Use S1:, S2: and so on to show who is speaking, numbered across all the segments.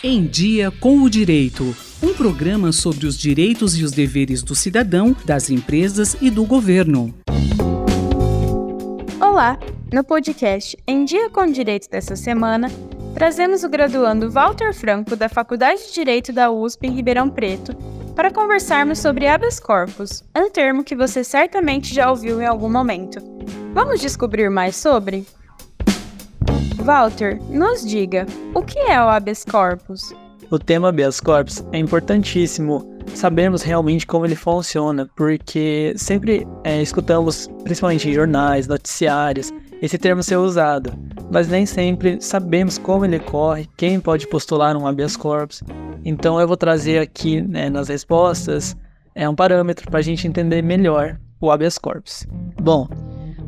S1: Em Dia com o Direito. Um programa sobre os direitos e os deveres do cidadão, das empresas e do governo.
S2: Olá! No podcast Em Dia com o Direito dessa semana, trazemos o graduando Walter Franco, da Faculdade de Direito da USP em Ribeirão Preto, para conversarmos sobre habeas corpus, um termo que você certamente já ouviu em algum momento. Vamos descobrir mais sobre? Walter, nos diga, o que é o habeas corpus?
S3: O tema habeas corpus é importantíssimo sabermos realmente como ele funciona, porque sempre é, escutamos, principalmente em jornais, noticiários, esse termo ser usado, mas nem sempre sabemos como ele corre, quem pode postular um habeas corpus. Então eu vou trazer aqui né, nas respostas é um parâmetro para a gente entender melhor o habeas corpus. Bom,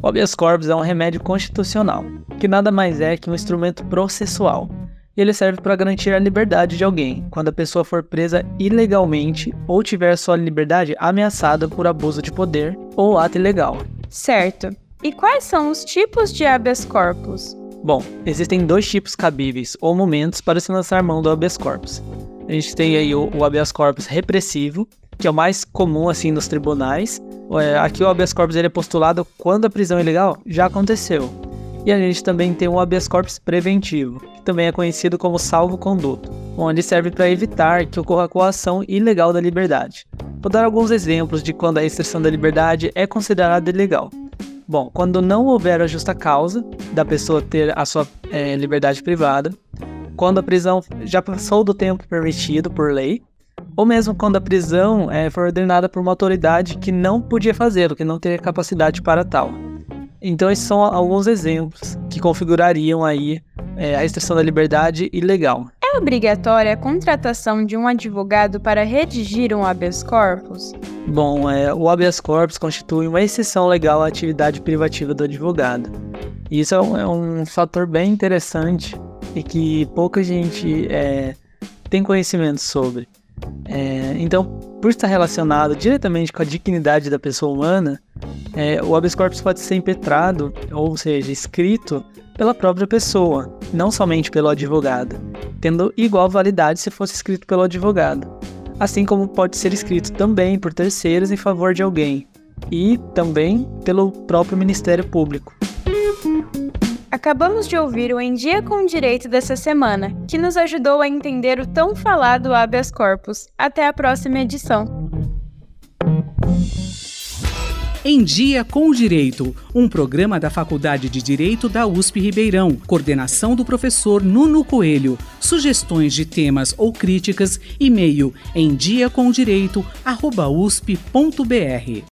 S3: o habeas corpus é um remédio constitucional, que nada mais é que um instrumento processual. Ele serve para garantir a liberdade de alguém quando a pessoa for presa ilegalmente ou tiver sua liberdade ameaçada por abuso de poder ou ato ilegal.
S2: Certo. E quais são os tipos de habeas corpus?
S3: Bom, existem dois tipos cabíveis ou momentos para se lançar mão do habeas corpus. A gente tem aí o, o habeas corpus repressivo, que é o mais comum assim nos tribunais. É, aqui o habeas corpus ele é postulado quando a prisão ilegal já aconteceu. E a gente também tem o habeas corpus preventivo, que também é conhecido como salvo-conduto, onde serve para evitar que ocorra coação ilegal da liberdade. Vou dar alguns exemplos de quando a restrição da liberdade é considerada ilegal. Bom, quando não houver a justa causa da pessoa ter a sua é, liberdade privada, quando a prisão já passou do tempo permitido por lei, ou mesmo quando a prisão é, for ordenada por uma autoridade que não podia fazê-lo, que não teria capacidade para tal. Então esses são alguns exemplos que configurariam aí é, a restrição da liberdade ilegal.
S2: É obrigatória a contratação de um advogado para redigir um habeas corpus?
S3: Bom, é, o habeas corpus constitui uma exceção legal à atividade privativa do advogado. E isso é um, é um fator bem interessante e que pouca gente é, tem conhecimento sobre. É, então, por estar relacionado diretamente com a dignidade da pessoa humana, é, o habeas corpus pode ser impetrado, ou seja, escrito pela própria pessoa, não somente pelo advogado, tendo igual validade se fosse escrito pelo advogado, assim como pode ser escrito também por terceiros em favor de alguém, e também pelo próprio Ministério Público.
S2: Acabamos de ouvir o Em Dia com Direito dessa semana, que nos ajudou a entender o tão falado habeas corpus. Até a próxima edição.
S1: Em Dia com Direito, um programa da Faculdade de Direito da USP Ribeirão, coordenação do professor Nuno Coelho. Sugestões de temas ou críticas, e-mail em diacomdireito@usp.br.